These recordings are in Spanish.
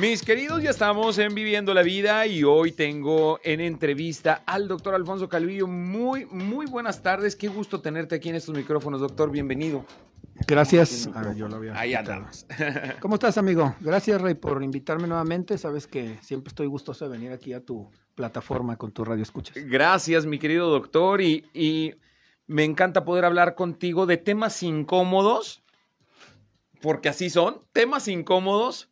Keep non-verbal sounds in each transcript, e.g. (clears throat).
Mis queridos, ya estamos en Viviendo la Vida y hoy tengo en entrevista al doctor Alfonso Calvillo. Muy, muy buenas tardes. Qué gusto tenerte aquí en estos micrófonos, doctor. Bienvenido. Gracias. Ah, yo lo había Ahí andamos. (laughs) ¿Cómo estás, amigo? Gracias, Rey, por invitarme nuevamente. Sabes que siempre estoy gustoso de venir aquí a tu plataforma con tu radio escuchas. Gracias, mi querido doctor. Y, y me encanta poder hablar contigo de temas incómodos, porque así son, temas incómodos,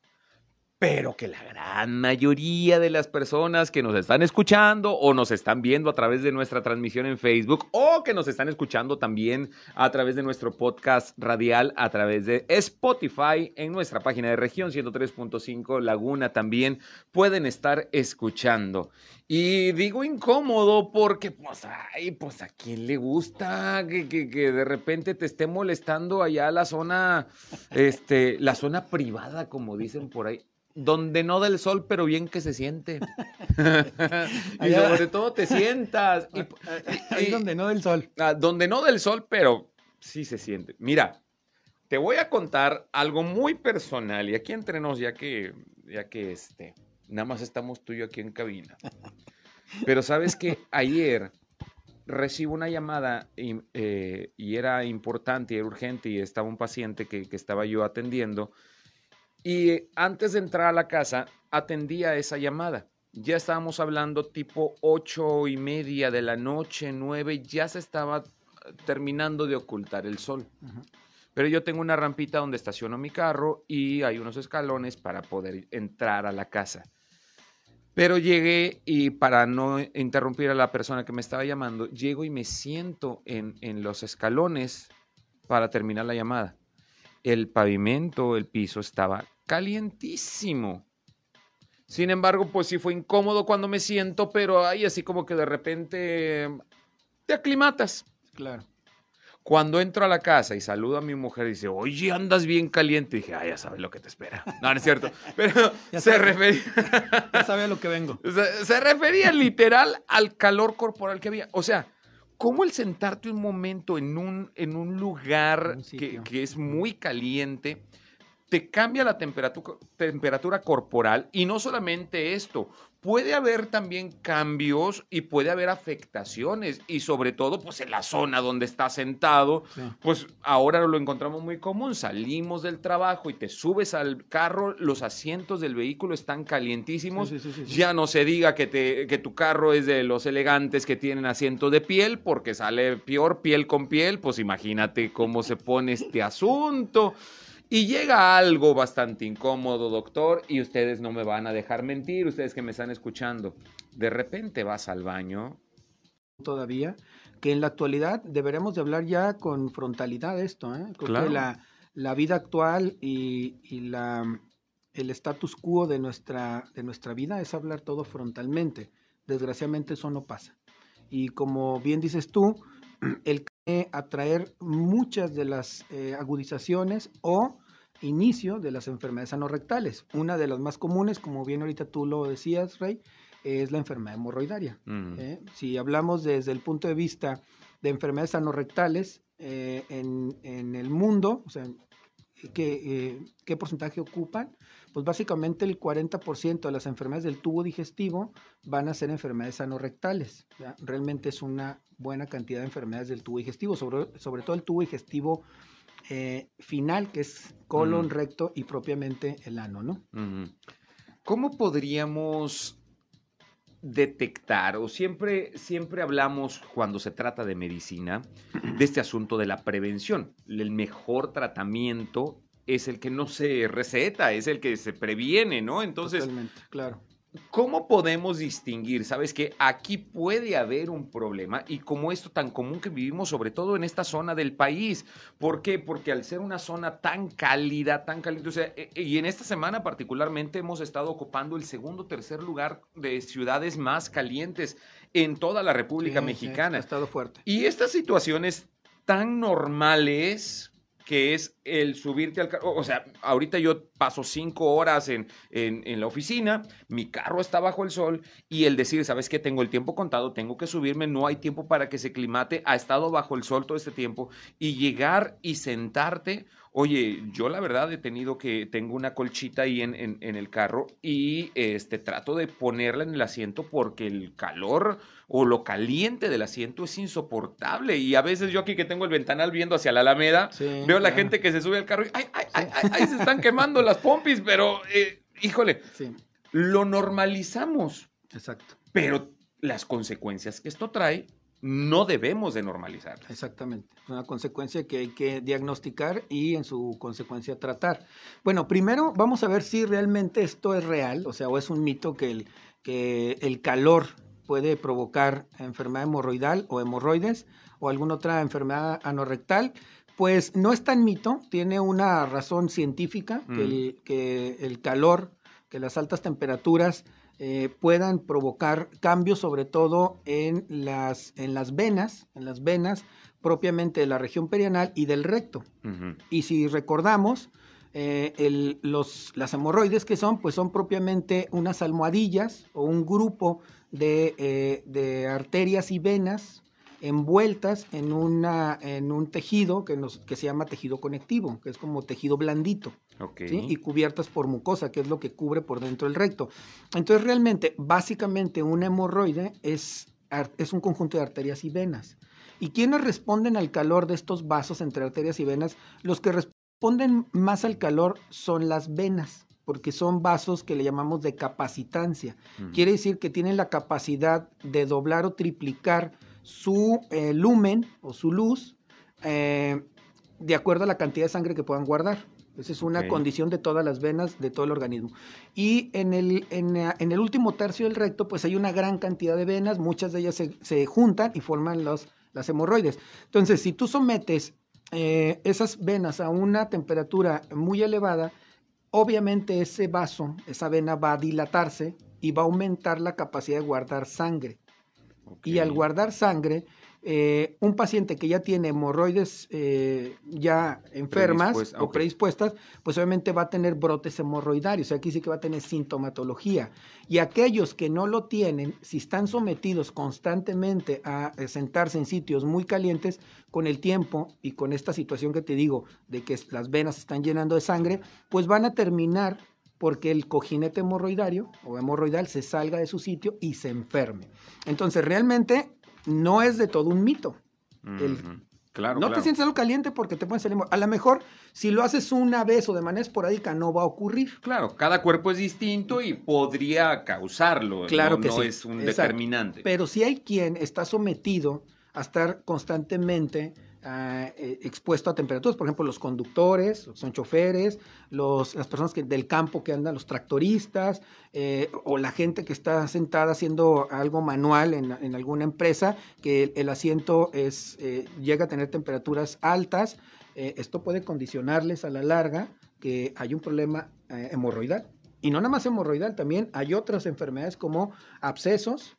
pero que la gran mayoría de las personas que nos están escuchando o nos están viendo a través de nuestra transmisión en Facebook o que nos están escuchando también a través de nuestro podcast radial a través de Spotify en nuestra página de región 103.5 Laguna también pueden estar escuchando. Y digo incómodo porque, pues, ay, pues a quién le gusta que, que- de repente te esté molestando allá la zona, este, la zona privada, como dicen por ahí. Donde no del sol, pero bien que se siente. (laughs) y sobre todo te sientas. Y, Ahí (laughs) y- donde no del sol. Ah, donde no del sol, pero sí se siente. Mira, te voy a contar algo muy personal y aquí entre nos, ya que, ya que este, nada más estamos tú y yo aquí en cabina. (laughs) Pero sabes que ayer recibo una llamada y, eh, y era importante y era urgente y estaba un paciente que, que estaba yo atendiendo y antes de entrar a la casa atendía esa llamada. Ya estábamos hablando tipo ocho y media de la noche, nueve, ya se estaba eh, terminando de ocultar el sol. Pero yo tengo una rampita donde estaciono mi carro y hay unos escalones para poder entrar a la casa. Pero llegué y para no interrumpir a la persona que me estaba llamando, llego y me siento en, en los escalones para terminar la llamada. El pavimento, el piso estaba calientísimo. Sin embargo, pues sí fue incómodo cuando me siento, pero ahí así como que de repente te aclimatas. Claro. Cuando entro a la casa y saludo a mi mujer, dice, oye, andas bien caliente. dije, ah, ya sabes lo que te espera. (laughs) No, no es cierto. Pero (laughs) Ya se refería, (laughs) Ya sabe a lo que vengo. se, se refería literal al calor corporal que había. O sea, ¿cómo el sentarte un momento en un, en un lugar Un que, sitio. que es muy caliente te cambia la temperatura, temperatura corporal? Y no solamente esto, puede haber también cambios y puede haber afectaciones. Y sobre todo, pues en la zona donde estás sentado, Sí. pues ahora lo encontramos muy común. Salimos del trabajo y te subes al carro, los asientos del vehículo están calientísimos. Sí, sí. Ya no se diga que, te, que tu carro es de los elegantes que tienen asiento de piel, porque sale peor piel con piel. Pues imagínate cómo se pone este asunto. Y llega algo bastante incómodo, doctor, y ustedes no me van a dejar mentir, ustedes que me están escuchando. De repente vas al baño. Todavía. Que en la actualidad deberemos de hablar ya con frontalidad de esto. ¿eh? Creo Claro. que la, la vida actual y, y la, el status quo de nuestra, de nuestra vida es hablar todo frontalmente. Desgraciadamente eso no pasa. Y como bien dices tú, (clears throat) el que atraer muchas de las eh, agudizaciones o inicio de las enfermedades anorrectales. Una de las más comunes, como bien ahorita tú lo decías, Rey, es la enfermedad hemorroidaria. Mm, ¿eh? Si hablamos desde el punto de vista de enfermedades anorrectales eh, en, en el mundo, o sea, ¿qué, eh, ¿qué porcentaje ocupan? Pues básicamente el 40% de las enfermedades del tubo digestivo van a ser enfermedades anorrectales. ¿ya? Realmente es una buena cantidad de enfermedades del tubo digestivo, sobre, sobre todo el tubo digestivo eh, final, que es colon, recto y propiamente el ano, ¿no? ¿Cómo podríamos detectar, o siempre, siempre hablamos cuando se trata de medicina, de este asunto de la prevención? El mejor tratamiento es el que no se receta, es el que se previene, ¿no? Entonces, Totalmente, claro. ¿Cómo podemos distinguir? Sabes que aquí puede haber un problema y como esto tan común que vivimos, sobre todo en esta zona del país. ¿Por qué? Porque al ser una zona tan cálida, tan cálida, o sea, e, e, y en esta semana particularmente hemos estado ocupando el segundo, tercer lugar de ciudades más calientes en toda la República Sí, sí, Mexicana. ha estado fuerte. Y estas situaciones tan normales que es el subirte al carro. O sea, ahorita yo paso cinco horas en, en, en, la oficina, mi carro está bajo el sol y el decir, ¿sabes qué? Tengo el tiempo contado, tengo que subirme, no hay tiempo para que se climate, ha estado bajo el sol todo este tiempo y llegar y sentarte. Oye, yo la verdad he tenido que, tengo una colchita ahí en, en, en el carro y este, trato de ponerla en el asiento porque el calor o lo caliente del asiento es insoportable. Y a veces yo aquí que tengo el ventanal viendo hacia la Alameda, Sí, veo a la claro. gente que se sube al carro y ay, ay, ay, ay, ay, se están quemando las pompis, pero eh, híjole, Sí, lo normalizamos, exacto. pero las consecuencias que esto trae no debemos de normalizar. Exactamente. Es una consecuencia que hay que diagnosticar y en su consecuencia tratar. Bueno, primero vamos a ver si realmente esto es real, o sea, o es un mito que el, que el calor puede provocar enfermedad hemorroidal o hemorroides o alguna otra enfermedad anorrectal. Pues no es tan mito, tiene una razón científica, que, el, que el calor, que las altas temperaturas eh, puedan provocar cambios sobre todo en las, en las venas, en las venas propiamente de la región perianal y del recto. Y si recordamos, eh, el- los, las hemorroides que son, pues son propiamente unas almohadillas o un grupo de, eh, de arterias y venas envueltas en, una, en un tejido que, nos, que se llama tejido conectivo, que es como tejido blandito. Ok. ¿sí? y cubiertas por mucosa, que es lo que cubre por dentro el recto. Entonces, realmente, básicamente, un hemorroide es, es un conjunto de arterias y venas. ¿Y quiénes responden al calor de estos vasos entre arterias y venas? Los que responden más al calor son las venas, porque son vasos que le llamamos de capacitancia. Quiere decir que tienen la capacidad de doblar o triplicar su eh, lumen o su luz eh, de acuerdo a la cantidad de sangre que puedan guardar. Esa es una condición de todas las venas de todo el organismo. Y en el, en, en el último tercio del recto, pues hay una gran cantidad de venas, muchas de ellas se, se juntan y forman los, las hemorroides. Entonces, si tú sometes eh, esas venas a una temperatura muy elevada, obviamente ese vaso, esa vena va a dilatarse y va a aumentar la capacidad de guardar sangre. Y al guardar sangre, eh, un paciente que ya tiene hemorroides eh, ya enfermas Predispuesta, o predispuestas, pues obviamente va a tener brotes hemorroidarios. Aquí sí que va a tener sintomatología. Y aquellos que no lo tienen, si están sometidos constantemente a sentarse en sitios muy calientes, con el tiempo y con esta situación que te digo de que las venas se están llenando de sangre, pues van a terminar porque el cojinete hemorroidario o hemorroidal se salga de su sitio y se enferme. Entonces, realmente no es de todo un mito. el-. Claro, no claro. te sientes algo caliente porque te pones el A lo mejor, si lo haces una vez o de manera esporádica, no va a ocurrir. Claro, cada cuerpo es distinto y podría causarlo. Claro no, que no sí. es un Exacto. determinante. Pero si hay quien está sometido a estar constantemente ah, eh, expuesto a temperaturas, por ejemplo, los conductores, son choferes, los, las personas que, del campo que andan, los tractoristas, eh, o la gente que está sentada haciendo algo manual en, en alguna empresa, que el, asiento es, eh, llega a tener temperaturas altas, esto puede condicionarles a la larga que hay un problema hemorroidal. Y no nada más hemorroidal, también hay otras enfermedades como abscesos,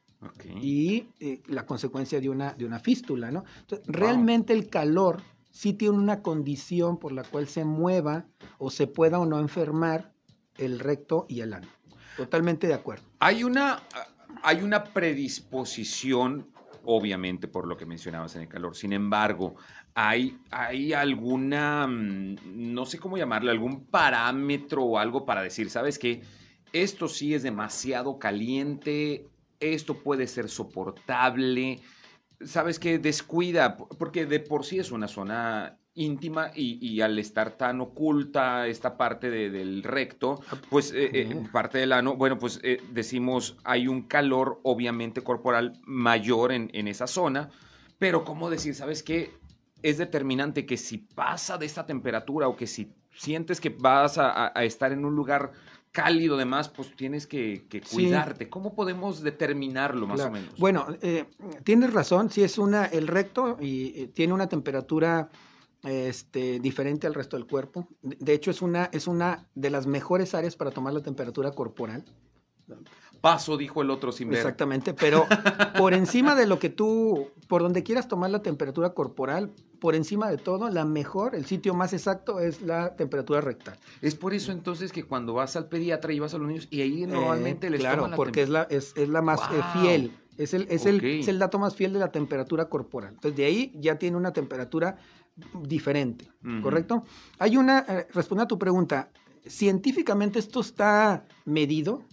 Y eh, la consecuencia de una, de una fístula, ¿no? Entonces, realmente el calor sí tiene una condición por la cual se mueva o se pueda o no enfermar el recto y el ano. Totalmente de acuerdo. Hay una, hay una predisposición, obviamente, por lo que mencionabas en el calor. Sin embargo, hay, hay alguna, mm, no sé cómo llamarle, algún parámetro o algo para decir, ¿sabes qué? Esto sí es demasiado caliente, esto puede ser soportable. ¿Sabes qué? Descuida, porque de por sí es una zona íntima y, y al estar tan oculta esta parte de- del recto, pues eh, eh, Ujú. parte del ano, bueno, pues eh, decimos hay un calor obviamente corporal mayor en, en esa zona, pero ¿cómo decir? ¿Sabes qué? Es determinante que si pasa de esta temperatura o que si sientes que vas a estar en un lugar cálido demás, pues tienes que, que Sí. cuidarte. ¿Cómo podemos determinarlo más Claro. o menos? Bueno, eh, tienes razón, si es una, el recto y eh, tiene una temperatura este, diferente al resto del cuerpo. De de hecho, es una, es una de las mejores áreas para tomar la temperatura corporal. Paso, dijo el otro sin ver. Exactamente, pero por encima de lo que tú, por donde quieras tomar la temperatura corporal, por encima de todo, la mejor, el sitio más exacto es la temperatura rectal. Es por eso entonces que cuando vas al pediatra y vas a los niños y ahí normalmente Eh, les claro, toman la porque es la, es, es la más eh, fiel, es el, es, el, es el dato más fiel de la temperatura corporal. Entonces, de ahí ya tiene una temperatura diferente. ¿correcto? Hay una, eh, responde a tu pregunta, ¿científicamente esto está medido?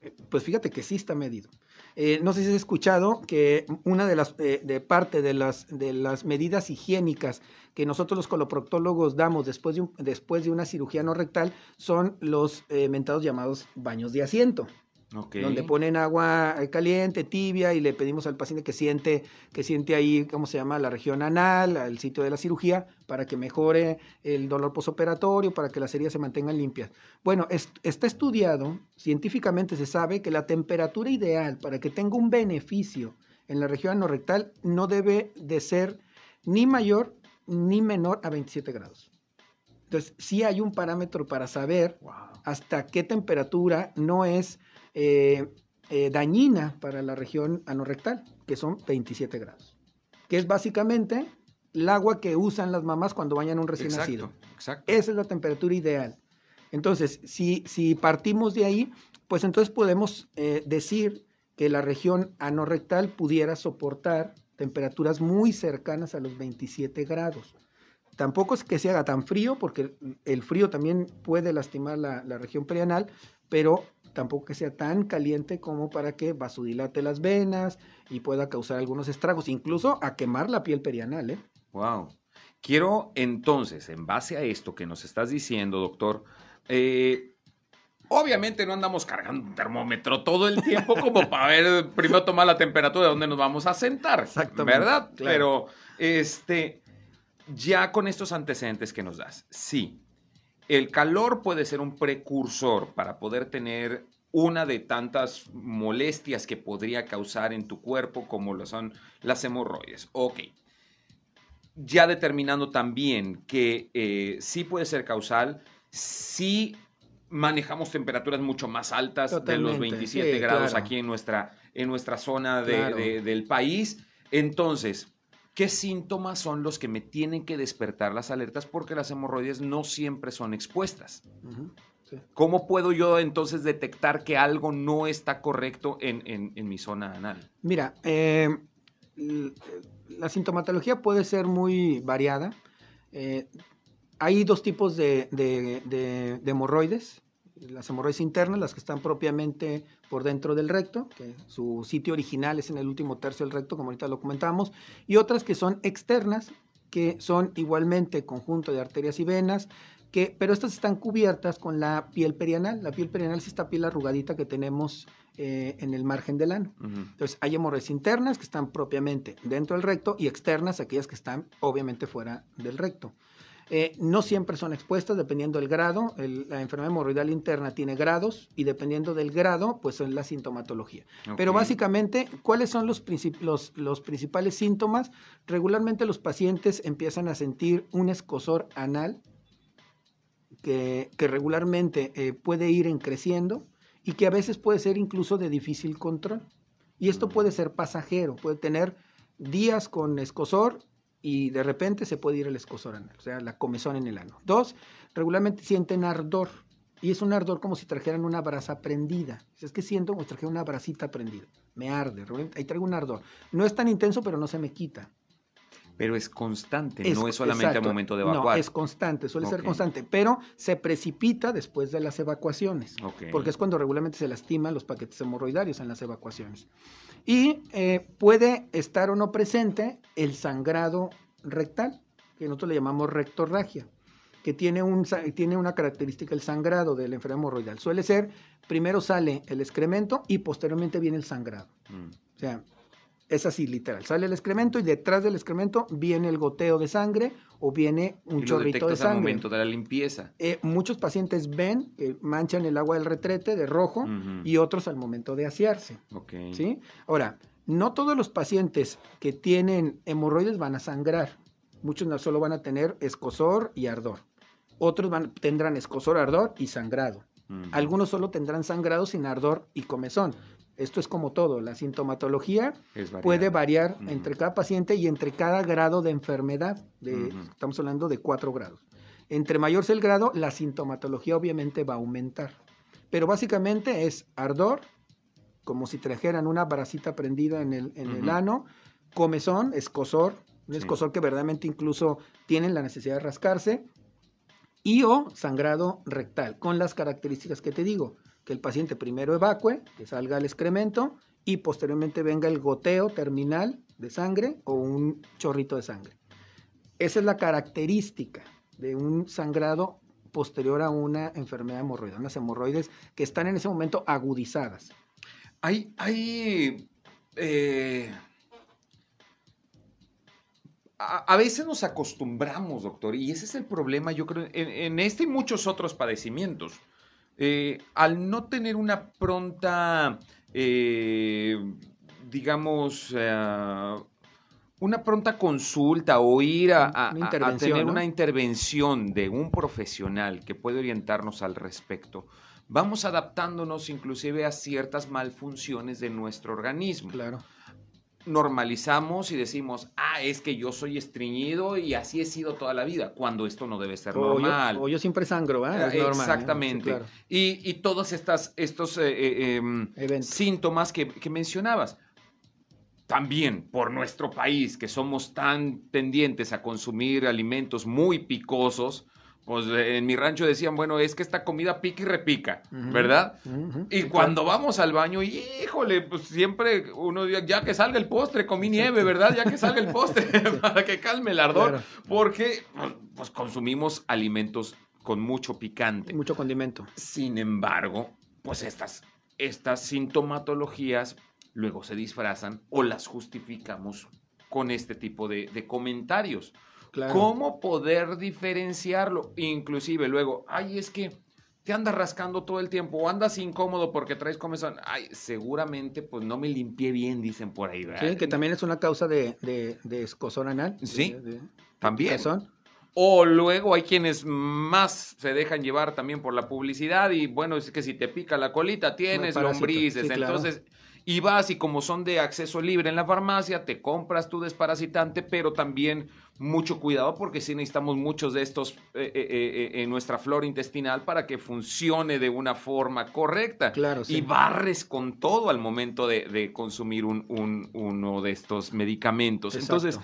Eh, Pues fíjate que sí está medido. Eh, no sé si has escuchado que una de las eh, de parte de las de las medidas higiénicas que nosotros los coloproctólogos damos después de, un- después de una cirugía no rectal son los eh, mentados llamados baños de asiento Ok. donde ponen agua caliente, tibia, y le pedimos al paciente que siente, que siente ahí, ¿cómo se llama? La región anal, el sitio de la cirugía, para que mejore el dolor posoperatorio, para que las heridas se mantengan limpias. Bueno, es- está estudiado, científicamente se sabe que la temperatura ideal para que tenga un beneficio en la región anorrectal no debe de ser ni mayor ni menor a 27 grados. Entonces, sí hay un parámetro para saber Wow. hasta qué temperatura no es eh, eh, dañina para la región anorrectal, que son 27 grados, que es básicamente el agua que usan las mamás cuando bañan a un recién nacido. Exacto, exacto. Esa es la temperatura ideal. Entonces, si, si partimos de ahí, pues entonces podemos eh, decir que la región anorrectal pudiera soportar temperaturas muy cercanas a los 27 grados. Tampoco es que se haga tan frío, porque el frío también puede lastimar la, la región perianal, pero tampoco que sea tan caliente como para que vasodilate las venas y pueda causar algunos estragos, incluso a quemar la piel perianal. ¿eh? Wow. Quiero entonces, en base a esto que nos estás diciendo, doctor, eh, obviamente no andamos cargando un termómetro todo el tiempo (laughs) como para ver, primero tomar la temperatura de dónde nos vamos a sentar, Exactamente, ¿verdad? claro. Pero, este, ya con estos antecedentes que nos das, sí, el calor puede ser un precursor para poder tener una de tantas molestias que podría causar en tu cuerpo como lo son las hemorroides. Ok. Ya determinando también que eh, sí puede ser causal, sí manejamos temperaturas mucho más altas de los Totalmente, 27 sí, grados claro. aquí en nuestra, en nuestra zona de- Claro. de- del país. Entonces, ¿qué síntomas son los que me tienen que despertar las alertas? Porque las hemorroides no siempre son expuestas. Sí. ¿Cómo puedo yo entonces detectar que algo no está correcto en, en- en mi zona anal? Mira, eh, la sintomatología puede ser muy variada. Eh, hay dos tipos de, de- de- de hemorroides. Las hemorroides internas, las que están propiamente por dentro del recto, que su sitio original es en el último tercio del recto, como ahorita lo comentamos, y otras que son externas, que son igualmente conjunto de arterias y venas, que, pero estas están cubiertas con la piel perianal. La piel perianal es esta piel arrugadita que tenemos eh, en el margen del ano. Entonces, hay hemorroides internas que están propiamente dentro del recto y externas, aquellas que están obviamente fuera del recto. Eh, no siempre son expuestas dependiendo del grado. El- la enfermedad hemorroidal interna tiene grados y dependiendo del grado, pues es la sintomatología. Pero básicamente, ¿cuáles son los, los, los principales síntomas? Regularmente los pacientes empiezan a sentir un escosor anal que, que regularmente eh, puede ir en creciendo y que a veces puede ser incluso de difícil control. Y esto puede ser pasajero, puede tener días con escosor y de repente se puede ir el escosor anal, o sea, la comezón en el ano. Dos, regularmente sienten ardor y es un ardor como si trajeran una brasa prendida. Es que siento como si trajeran una brasita prendida. Me arde, ahí traigo un ardor. No es tan intenso, pero no se me quita. Pero es constante, Es- no es solamente al momento de No, evacuar. es constante, suele ser constante, pero se precipita después de las evacuaciones, Ok. porque es cuando regularmente se lastiman los paquetes hemorroidarios en las evacuaciones. Y eh, puede estar o no presente el sangrado rectal, que nosotros le llamamos rectorragia, que tiene, un, tiene una característica el sangrado de la enfermedad hemorroidal. Suele ser, primero sale el excremento y posteriormente viene el sangrado. Mm. O sea, Es así, literal. Sale el excremento y detrás del excremento viene el goteo de sangre o viene un y chorrito de al sangre. momento de la limpieza. Eh, muchos pacientes ven que manchan el agua del retrete de rojo y otros al momento de asearse. ¿sí? Ahora, no todos los pacientes que tienen hemorroides van a sangrar. Muchos no solo van a tener escosor y ardor. Otros van- tendrán escosor, ardor y sangrado. Algunos solo tendrán sangrado sin ardor y comezón. Esto es como todo, la sintomatología puede variar entre cada paciente y entre cada grado de enfermedad. De. Estamos hablando de cuatro grados. Entre mayor sea el grado, la sintomatología obviamente va a aumentar. Pero básicamente es ardor, como si trajeran una bracita prendida en el, en el ano, comezón, escosor, un Sí. escosor que verdaderamente incluso tienen la necesidad de rascarse, y o sangrado rectal, con las características que te digo, que el paciente primero evacue, que salga el excremento, y posteriormente venga el goteo terminal de sangre o un chorrito de sangre. Esa es la característica de un sangrado posterior a una enfermedad hemorroidal, unas hemorroides que están en ese momento agudizadas. Hay, hay, eh, a, a veces nos acostumbramos, doctor, y ese es el problema, yo creo, en, en este y muchos otros padecimientos. Eh, al no tener una pronta, eh, digamos, eh, una pronta consulta o ir a, tener ¿no? una intervención de un profesional que puede orientarnos al respecto, vamos adaptándonos inclusive a ciertas malfunciones de nuestro organismo. Claro. Normalizamos y decimos, ah, es que yo soy estreñido y así he sido toda la vida, cuando esto no debe ser O yo, normal. o yo siempre sangro, Eh, normal, ¿eh? Exactamente. Sí, claro. y, y todos estas, estos eh, eh, em, síntomas que, que mencionabas. También por nuestro país, que somos tan tendientes a consumir alimentos muy picosos, pues eh, en mi rancho decían, bueno, es que esta comida pica y repica. ¿verdad? Y cuando vamos al baño, híjole, pues siempre uno dice, ya que salga el postre, comí nieve, ¿verdad? Ya que salga el postre, (laughs) (laughs) para que calme el ardor, Claro. porque pues, pues, consumimos alimentos con mucho picante. Mucho condimento. Sin embargo, pues estas, estas sintomatologías luego se disfrazan o las justificamos con este tipo de, de comentarios. Claro. ¿Cómo poder diferenciarlo? Inclusive luego, ay, es que te andas rascando todo el tiempo o andas incómodo porque traes comezón. Ay, seguramente pues no me limpié bien, dicen por ahí, ¿verdad? Sí, que también es una causa de, de, de escozor anal. Sí, de- de- También. O luego hay quienes más se dejan llevar también por la publicidad y bueno, es que si te pica la colita tienes lombrices. sí, claro. Entonces, y vas y como son de acceso libre en la farmacia, te compras tu desparasitante, pero también mucho cuidado porque sí necesitamos muchos de estos eh, eh, eh, en nuestra flora intestinal para que funcione de una forma correcta. Claro, sí. Y barres con todo al momento de, de consumir un- un- uno de estos medicamentos. Exacto. Entonces,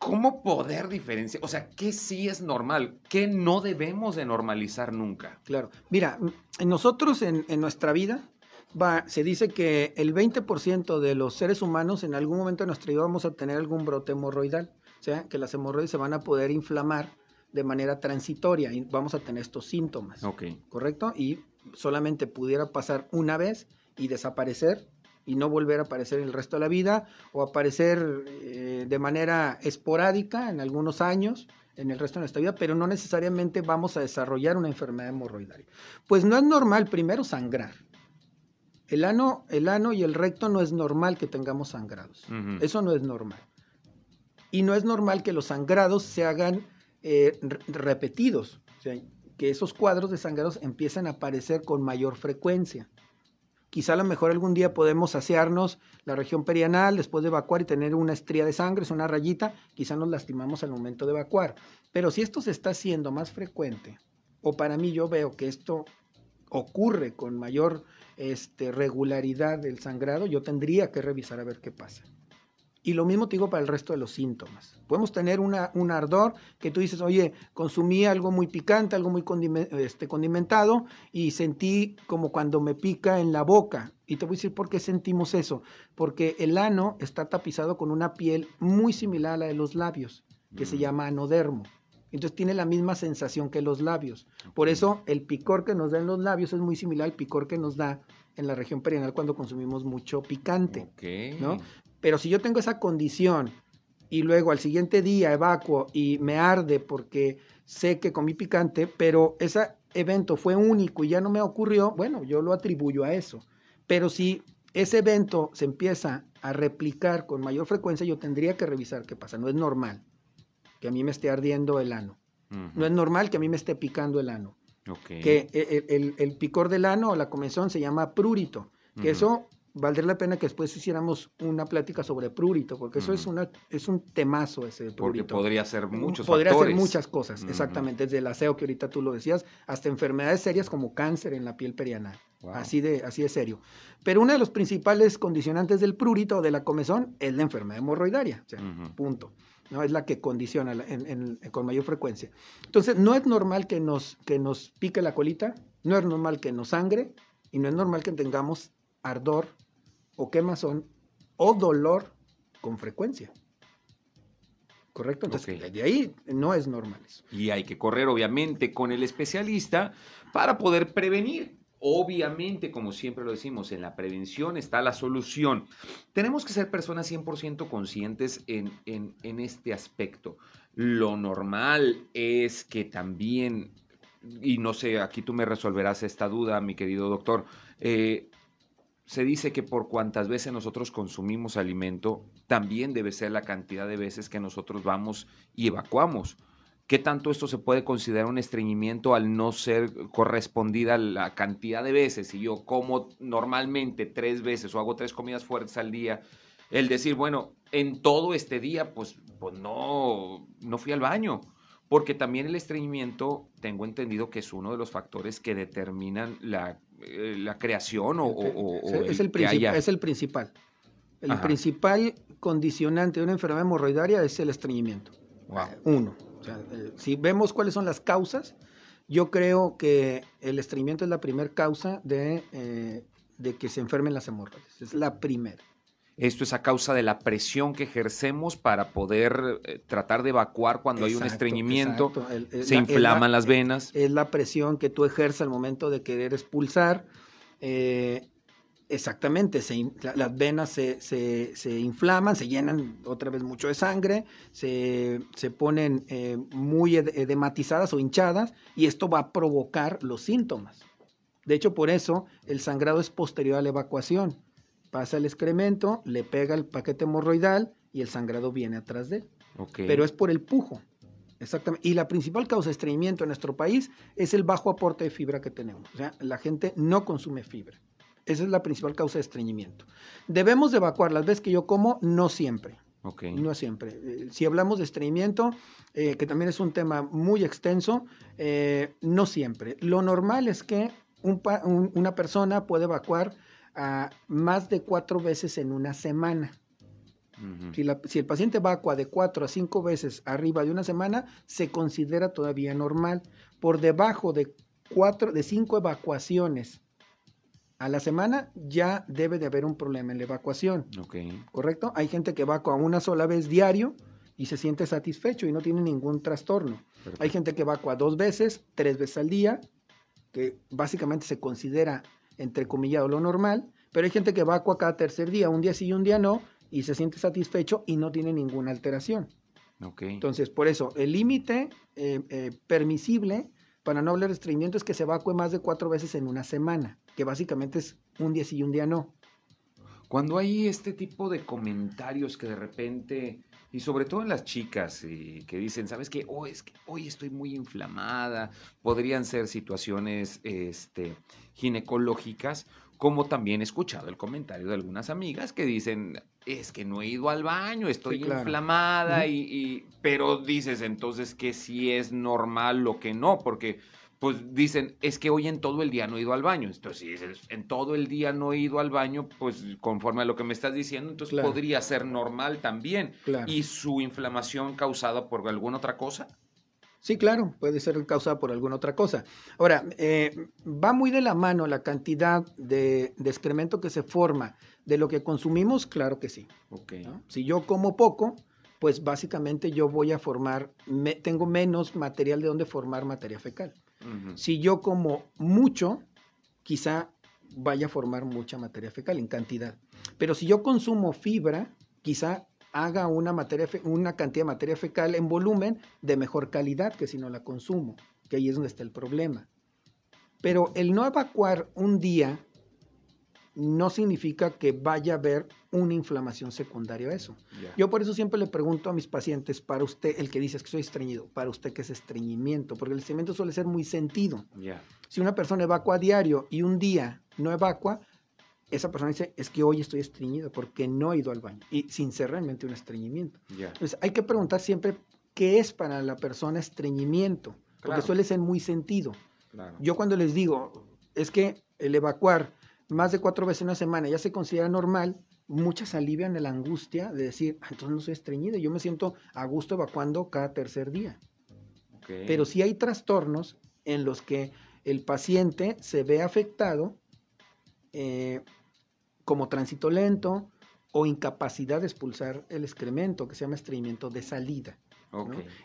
¿Cómo poder diferenciar? O sea, ¿qué sí es normal? ¿Qué no debemos de normalizar nunca? Claro. Mira, nosotros en, en nuestra vida va, se dice que el 20% de los seres humanos en algún momento de nuestra vida vamos a tener algún brote hemorroidal. O sea, que las hemorroides se van a poder inflamar de manera transitoria y vamos a tener estos síntomas. ¿Correcto? Y solamente pudiera pasar una vez y desaparecer y no volver a aparecer el resto de la vida o aparecer eh, de manera esporádica en algunos años en el resto de nuestra vida, pero no necesariamente vamos a desarrollar una enfermedad hemorroidaria. Pues no es normal primero sangrar. El ano, el ano y el recto no es normal que tengamos sangrados. Eso no es normal. Y no es normal que los sangrados se hagan eh, re- repetidos. O sea, que esos cuadros de sangrados empiezan a aparecer con mayor frecuencia. Quizá a lo mejor algún día podemos saciarnos la región perianal después de evacuar y tener una estría de sangre, es una rayita, quizá nos lastimamos al momento de evacuar. Pero si esto se está haciendo más frecuente, o para mí yo veo que esto ocurre con mayor este, regularidad del sangrado, yo tendría que revisar a ver qué pasa. Y lo mismo te digo para el resto de los síntomas. Podemos tener una, un ardor que tú dices, oye, consumí algo muy picante, algo muy este, condimentado y sentí como cuando me pica en la boca. Y te voy a decir por qué sentimos eso. Porque el ano está tapizado con una piel muy similar a la de los labios, que se Mm. llama anodermo. Entonces tiene la misma sensación que los labios. Por eso el picor que nos da en los labios es muy similar al picor que nos da en la región perianal cuando consumimos mucho picante. ¿no? Pero si yo tengo esa condición y luego al siguiente día evacuo y me arde porque sé que comí picante, pero ese evento fue único y ya no me ocurrió, bueno, yo lo atribuyo a eso. Pero si ese evento se empieza a replicar con mayor frecuencia, yo tendría que revisar qué pasa. No es normal que a mí me esté ardiendo el ano. No es normal que a mí me esté picando el ano. Que el, picor del ano o la comezón se llama prurito. Que eso valdría la pena que después hiciéramos una plática sobre prurito, porque eso es, una, es un temazo ese prurito. Porque podría ser muchos Podría ser muchas cosas, exactamente, desde el aseo que ahorita tú lo decías, hasta enfermedades serias como cáncer en la piel perianal. Así, de, así de serio. Pero uno de los principales condicionantes del prurito o de la comezón es la enfermedad hemorroidaria, o sea, punto. ¿No? Es la que condiciona con mayor frecuencia. Entonces, no es normal que nos, que nos pique la colita, no es normal que nos sangre y no es normal que tengamos ardor o quemazón o dolor con frecuencia. ¿Correcto? Entonces, de ahí no es normal eso. Y hay que correr, obviamente, con el especialista para poder prevenir. Obviamente, como siempre lo decimos, en la prevención está la solución. Tenemos que ser personas 100% conscientes en, en, este aspecto. Lo normal es que también, y no sé, aquí tú me resolverás esta duda, mi querido doctor, eh, se dice que por cuantas veces nosotros consumimos alimento, también debe ser la cantidad de veces que nosotros vamos y evacuamos. ¿Qué tanto esto se puede considerar un estreñimiento al no ser correspondida la cantidad de veces? Si yo como normalmente tres veces o hago tres comidas fuertes al día, el decir, bueno, en todo este día, pues, pues no, no fui al baño. Porque también el estreñimiento, tengo entendido que es uno de los factores que determinan la, eh, creación o, es, el, es el principal. El principal condicionante de una enfermedad hemorroidaria es el estreñimiento. Uno. Eh, si vemos cuáles son las causas, yo creo que el estreñimiento es la primera causa de, eh, de que se enfermen las hemorroides. Es la primera. Esto es a causa de la presión que ejercemos para poder eh, tratar de evacuar cuando hay un estreñimiento. se inflaman las venas. Es, la presión que tú ejerces al momento de querer expulsar. Exactamente, las venas se, inflaman, se llenan otra vez mucho de sangre, se, ponen eh, muy edematizadas o hinchadas y esto va a provocar los síntomas. De hecho, por eso el sangrado es posterior a la evacuación. Pasa el excremento, le pega el paquete hemorroidal y el sangrado viene atrás de él. Pero es por el pujo. Exactamente. Y la principal causa de estreñimiento en nuestro país es el bajo aporte de fibra que tenemos. O sea, la gente no consume fibra. Esa es la principal causa de estreñimiento. Debemos de evacuar las veces que yo como, no siempre. Okay. No siempre. Eh, si hablamos de estreñimiento, eh, que también es un tema muy extenso, eh, no siempre. Lo normal es que una persona puede evacuar más de cuatro veces en una semana. si, si, el paciente evacua de cuatro a cinco veces arriba de una semana, se considera todavía normal. Por debajo de cuatro, de cinco evacuaciones a la semana ya debe de haber un problema en la evacuación. ¿Correcto? Hay gente que evacua una sola vez diario y se siente satisfecho y no tiene ningún trastorno. Hay gente que evacua dos veces, tres veces al día, que básicamente se considera entrecomillado lo normal, pero hay gente que evacua cada tercer día, un día sí y un día no, y se siente satisfecho y no tiene ninguna alteración. Entonces, por eso, el límite eh, eh, permisible para no hablar de estreñimiento es que se evacue más de cuatro veces en una semana, que básicamente es un día sí y un día no. Cuando hay este tipo de comentarios que de repente, y sobre todo en las chicas, y que dicen, ¿sabes qué? Oh, es que hoy estoy muy inflamada, podrían ser situaciones este, ginecológicas, como también he escuchado el comentario de algunas amigas que dicen, es que no he ido al baño, estoy inflamada, y, pero dices entonces que sí es normal lo que no, porque pues dicen, es que hoy en todo el día no he ido al baño. Entonces, si en todo el día no he ido al baño, pues conforme a lo que me estás diciendo, entonces podría ser normal también. ¿Y su inflamación causada por alguna otra cosa? Sí, claro, puede ser causada por alguna otra cosa. Ahora, eh, va muy de la mano la cantidad de, excremento que se forma de lo que consumimos, claro que sí. Si yo como poco, pues básicamente yo voy a formar, tengo menos material de donde formar materia fecal. Si yo como mucho, quizá vaya a formar mucha materia fecal en cantidad. Pero si yo consumo fibra, quizá haga una, materia, una cantidad de materia fecal en volumen de mejor calidad que si no la consumo, que ahí es donde está el problema. Pero el no evacuar un día no significa que vaya a haber una inflamación secundaria a eso. Yo por eso siempre le pregunto a mis pacientes, para usted, el que dice que soy estreñido, para usted qué es estreñimiento, porque el estreñimiento suele ser muy sentido. Si una persona evacua a diario y un día no evacua, esa persona dice, es que hoy estoy estreñido porque no he ido al baño, y sin ser realmente un estreñimiento. Entonces hay que preguntar siempre qué es para la persona estreñimiento, porque suele ser muy sentido. Yo cuando les digo, es que el evacuar más de cuatro veces en una semana ya se considera normal, muchas alivian la angustia de decir, ah, entonces no soy estreñido, yo me siento a gusto evacuando cada tercer día. Pero si hay trastornos en los que el paciente se ve afectado eh, como tránsito lento o incapacidad de expulsar el excremento, que se llama estreñimiento de salida.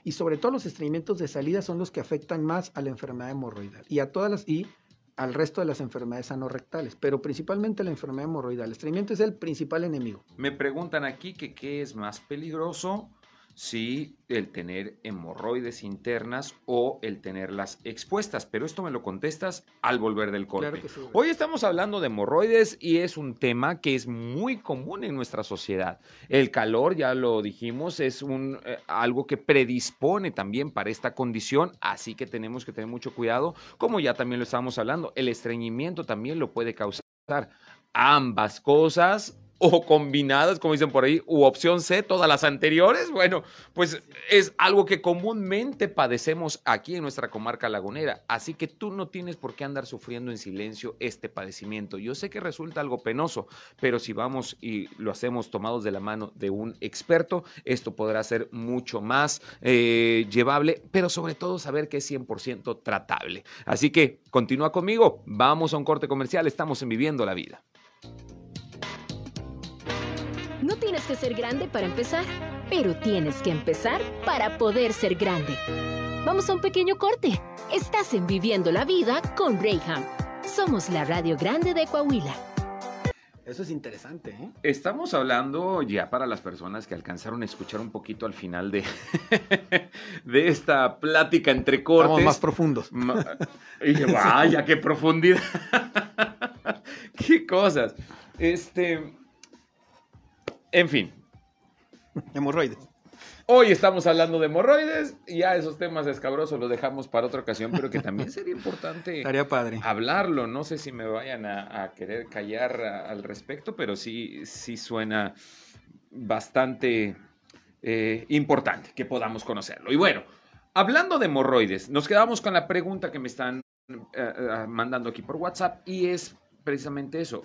Y sobre todo los estreñimientos de salida son los que afectan más a la enfermedad hemorroidal y a todas las y al resto de las enfermedades anorrectales, pero principalmente la enfermedad hemorroidal. El estreñimiento es el principal enemigo. Me preguntan aquí que qué es más peligroso, si el tener hemorroides internas o el tenerlas expuestas, pero esto me lo contestas al volver del corte. Hoy estamos hablando de hemorroides y es un tema que es muy común en nuestra sociedad. El calor, ya lo dijimos, es un, eh, algo que predispone también para esta condición, así que tenemos que tener mucho cuidado, como ya también lo estábamos hablando, el estreñimiento también lo puede causar. Ambas cosas o combinadas, como dicen por ahí, u opción C, todas las anteriores, bueno, pues es algo que comúnmente padecemos aquí en nuestra comarca lagunera. Así que tú no tienes por qué andar sufriendo en silencio este padecimiento. Yo sé que resulta algo penoso, pero si vamos y lo hacemos tomados de la mano de un experto, esto podrá ser mucho más eh, llevable, pero sobre todo saber que es 100% tratable. Así que continúa conmigo, vamos a un corte comercial, estamos en Viviendo la Vida. No tienes que ser grande para empezar, pero tienes que empezar para poder ser grande. Vamos a un pequeño corte. Estás en Viviendo la Vida con Rayham. Somos la Radio Grande de Coahuila. Eso es interesante, ¿eh? Estamos hablando ya para las personas que alcanzaron a escuchar un poquito al final de, (laughs) de esta plática entre cortes. Estamos más profundos. y vaya, qué profundidad. (laughs) qué cosas. Este, en fin. Hemorroides. Hoy estamos hablando de hemorroides y ya esos temas escabrosos los dejamos para otra ocasión, pero que también sería importante (laughs) padre. hablarlo. No sé si me vayan a, querer callar al respecto, pero sí, sí suena bastante eh, importante que podamos conocerlo. Y bueno, hablando de hemorroides, nos quedamos con la pregunta que me están eh, eh, mandando aquí por WhatsApp y es precisamente eso.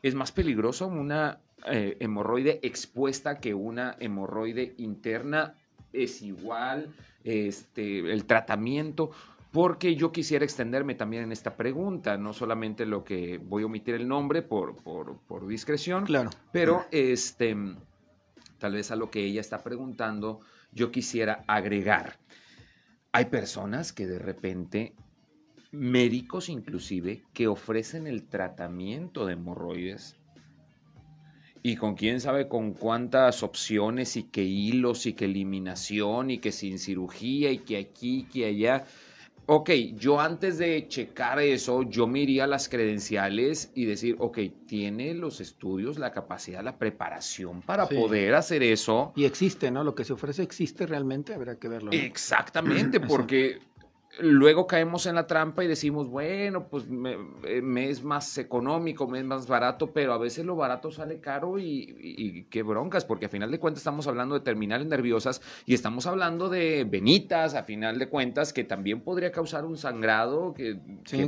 ¿Es más peligroso una eh, hemorroide expuesta que una hemorroide interna es igual, este, el tratamiento, porque yo quisiera extenderme también en esta pregunta, no solamente lo que voy a omitir el nombre por, por, discreción, claro. pero este, tal vez a lo que ella está preguntando, yo quisiera agregar. Hay personas que de repente, médicos inclusive, que ofrecen el tratamiento de hemorroides y con quién sabe con cuántas opciones y qué hilos y qué eliminación y que sin cirugía y que aquí, que allá. Ok, yo antes de checar eso, yo me iría a las credenciales y decir, ok, tiene los estudios, la capacidad, la preparación para poder hacer eso. Y existe, ¿no? Lo que se ofrece existe realmente, habrá que verlo. Exactamente, porque luego caemos en la trampa y decimos, bueno, pues eh, me, es más económico, me es más barato, pero a veces lo barato sale caro y, qué broncas, porque a final de cuentas estamos hablando de terminales nerviosas y estamos hablando de venitas, a final de cuentas, que también podría causar un sangrado que,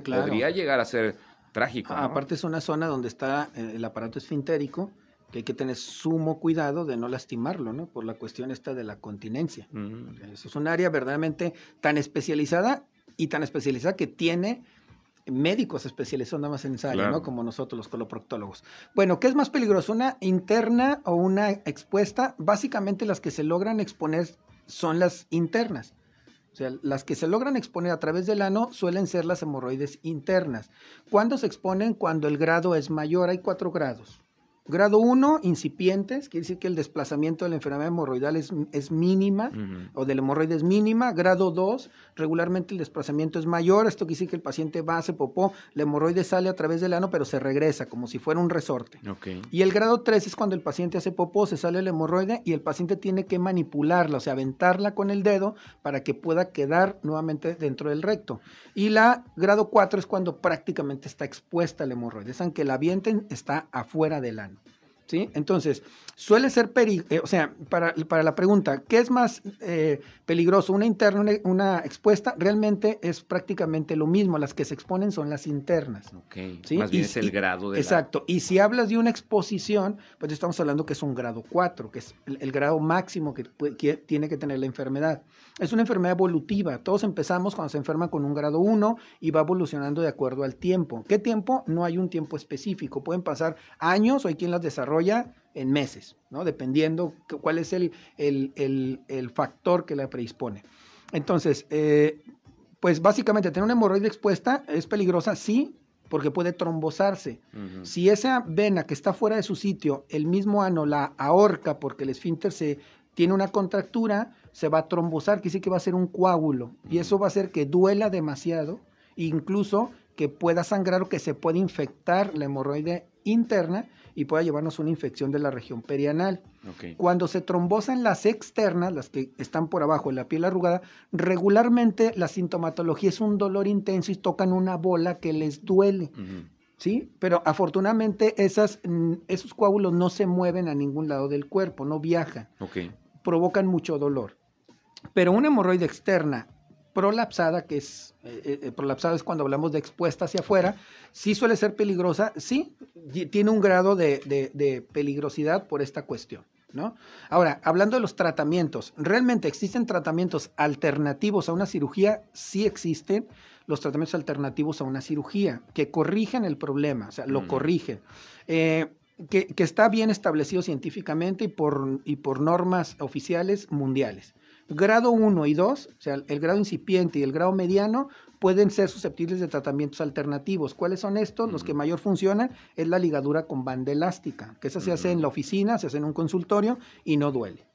podría llegar a ser trágico. Aparte es una zona donde está eh, el aparato esfintérico que hay que tener sumo cuidado de no lastimarlo, ¿no? Por la cuestión esta de la continencia. Mm. Eso es un área verdaderamente tan especializada y tan especializada que tiene médicos especializados nada más en esa área, ¿no? Como nosotros los coloproctólogos. Bueno, ¿qué es más peligroso? ¿Una interna o una expuesta? Básicamente las que se logran exponer son las internas. O sea, las que se logran exponer a través del ano suelen ser las hemorroides internas. ¿Cuándo se exponen? Cuando el grado es mayor. Hay cuatro grados Grado 1, incipientes, quiere decir que el desplazamiento de la enfermedad hemorroidal es, es mínima o del hemorroide es mínima. Grado 2, regularmente el desplazamiento es mayor. Esto quiere decir que el paciente va, hace popó, la hemorroide sale a través del ano, pero se regresa como si fuera un resorte. Y el grado 3 es cuando el paciente hace popó, se sale el hemorroide y el paciente tiene que manipularla, o sea, aventarla con el dedo para que pueda quedar nuevamente dentro del recto. Y la grado 4 es cuando prácticamente está expuesta el hemorroide, es aunque la avienten, está afuera del ano. ¿Sí? Entonces, suele ser, peri eh, o sea, para, para, la pregunta, ¿qué es más eh, peligroso, una interna, una, una, expuesta? Realmente es prácticamente lo mismo, las que se exponen son las internas. Ok, ¿sí? más bien y, es el y, grado de Exacto, la... y si hablas de una exposición, pues estamos hablando que es un grado 4, que es el, el grado máximo que, que, tiene que tener la enfermedad. Es una enfermedad evolutiva, todos empezamos cuando se enferman con un grado 1 y va evolucionando de acuerdo al tiempo. ¿Qué tiempo? No hay un tiempo específico, pueden pasar años o hay quien las desarrolla en meses, ¿no? dependiendo cuál es el, el, el, el factor que la predispone. Entonces, eh, pues básicamente tener una hemorroide expuesta es peligrosa, sí, porque puede trombosarse. Uh -huh. Si esa vena que está fuera de su sitio, el mismo ano la ahorca porque el esfínter se tiene una contractura, se va a trombosar, quiere decir que va a ser un coágulo, uh -huh. y eso va a hacer que duela demasiado, incluso que pueda sangrar o que se pueda infectar la hemorroide interna y pueda llevarnos una infección de la región perianal. Okay. Cuando se trombosan las externas, las que están por abajo de la piel arrugada, regularmente la sintomatología es un dolor intenso y tocan una bola que les duele. Uh -huh. ¿Sí? Pero afortunadamente esas, esos coágulos no se mueven a ningún lado del cuerpo, no viajan. Okay. Provocan mucho dolor. Pero una hemorroide externa prolapsada, que es, eh, eh, prolapsada es cuando hablamos de expuesta hacia afuera, sí suele ser peligrosa, sí, tiene un grado de, de, de peligrosidad por esta cuestión. ¿No? Ahora, hablando de los tratamientos, ¿realmente existen tratamientos alternativos a una cirugía? Sí existen los tratamientos alternativos a una cirugía que corrigen el problema, o sea, lo mm. corrigen. Eh, que, que, está bien establecido científicamente y por, y por normas oficiales mundiales. Grado 1 y 2, o sea, el grado incipiente y el grado mediano, pueden ser susceptibles de tratamientos alternativos. ¿Cuáles son estos? Uh -huh. Los que mayor funcionan es la ligadura con banda elástica, que esa se uh -huh. hace en la oficina, se hace en un consultorio y no duele.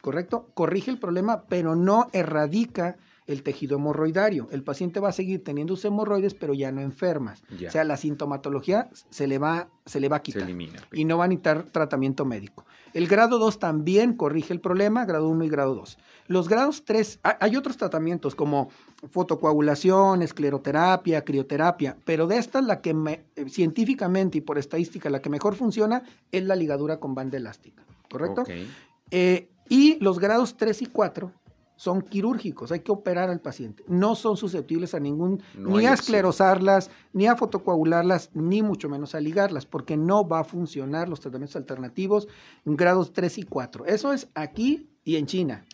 ¿Correcto? Corrige el problema, pero no erradica el tejido hemorroidario. El paciente va a seguir teniendo sus hemorroides, pero ya no enfermas. Ya. O sea, la sintomatología se le va, se le va a quitar. Se elimina. Y no va a necesitar tratamiento médico. El grado 2 también corrige el problema, grado 1 y grado 2. Los grados 3, hay otros tratamientos como fotocoagulación, escleroterapia, crioterapia, pero de estas la que me, científicamente y por estadística la que mejor funciona es la ligadura con banda elástica, ¿correcto? Okay. Eh, y los grados 3 y 4 son quirúrgicos, hay que operar al paciente. No son susceptibles a ningún, No ni a esclerosarlas, ni a fotocoagularlas, ni mucho menos a ligarlas, porque no va a funcionar los tratamientos alternativos en grados 3 y 4. Eso es aquí y en China.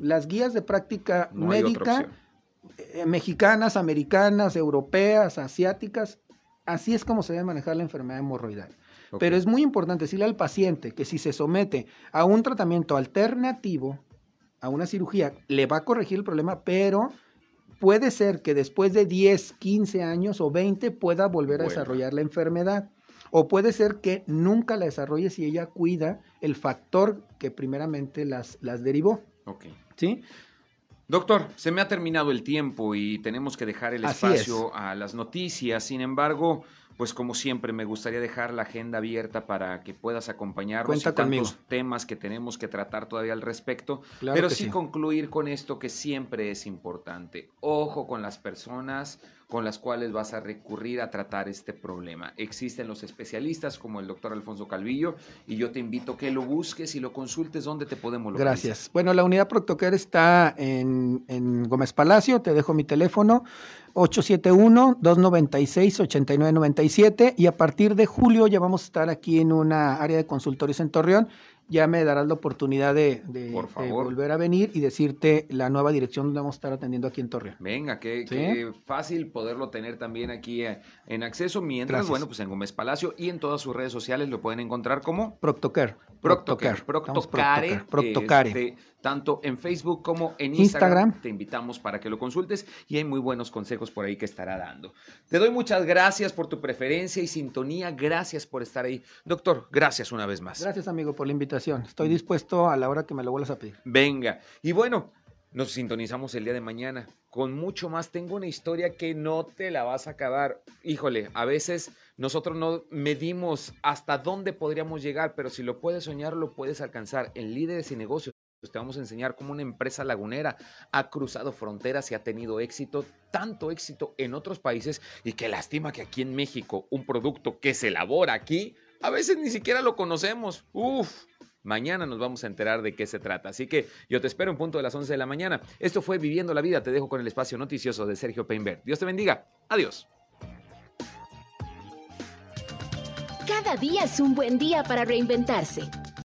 Las guías de práctica No médica, eh, mexicanas, americanas, europeas, asiáticas, así es como se debe manejar la enfermedad hemorroidal. Pero es muy importante decirle al paciente que si se somete a un tratamiento alternativo, a una cirugía, le va a corregir el problema, pero puede ser que después de 10, 15 años o 20 pueda volver a desarrollar la enfermedad. O puede ser que nunca la desarrolle si ella cuida el factor que primeramente las, las derivó. Ok. ¿Sí? Doctor, se me ha terminado el tiempo y tenemos que dejar el Así espacio a las noticias. Sin embargo, pues como siempre, me gustaría dejar la agenda abierta para que puedas acompañarnos Cuenta y tantos conmigo. temas que tenemos que tratar todavía al respecto. Claro pero sí. concluir con esto que siempre es importante. Ojo con las personas con las cuales vas a recurrir a tratar este problema. Existen los especialistas como el doctor Alfonso Calvillo y yo te invito a que lo busques y lo consultes donde te podemos localizar. Gracias. Bueno, la unidad Proctocare está en, en Gómez Palacio, te dejo mi teléfono 871-296-8997 y a partir de julio ya vamos a estar aquí en una área de consultorios en Torreón ya me darás la oportunidad de, volver a venir y decirte la nueva dirección donde vamos a estar atendiendo aquí en Torreón. Venga, qué, ¿Sí? qué fácil poderlo tener también aquí eh, en acceso. Mientras, Gracias. bueno, pues en Gómez Palacio y en todas sus redes sociales lo pueden encontrar como Proctocare. Proctocare. Proctocare. Proctocare. este, tanto en Facebook como en Instagram. Instagram. Te invitamos para que lo consultes y hay muy buenos consejos por ahí que estará dando. Te doy muchas gracias por tu preferencia y sintonía. Gracias por estar ahí. Doctor, gracias una vez más. Gracias, amigo, por la invitación. Estoy dispuesto a la hora que me lo vuelvas a pedir. Venga. Y bueno, nos sintonizamos el día de mañana con mucho más. Tengo una historia que no te la vas a acabar. Híjole, a veces nosotros no medimos hasta dónde podríamos llegar, pero si lo puedes soñar, lo puedes alcanzar. En Líderes y Negocios te vamos a enseñar cómo una empresa lagunera ha cruzado fronteras y ha tenido éxito, tanto éxito en otros países y que lástima que aquí en México un producto que se elabora aquí, a veces ni siquiera lo conocemos. Uf. Mañana nos vamos a enterar de qué se trata. Así que yo te espero en punto de las 11 de la mañana. Esto fue Viviendo la Vida. Te dejo con el espacio noticioso de Sergio Peinberg. Dios te bendiga. Adiós. Cada día es un buen día para reinventarse.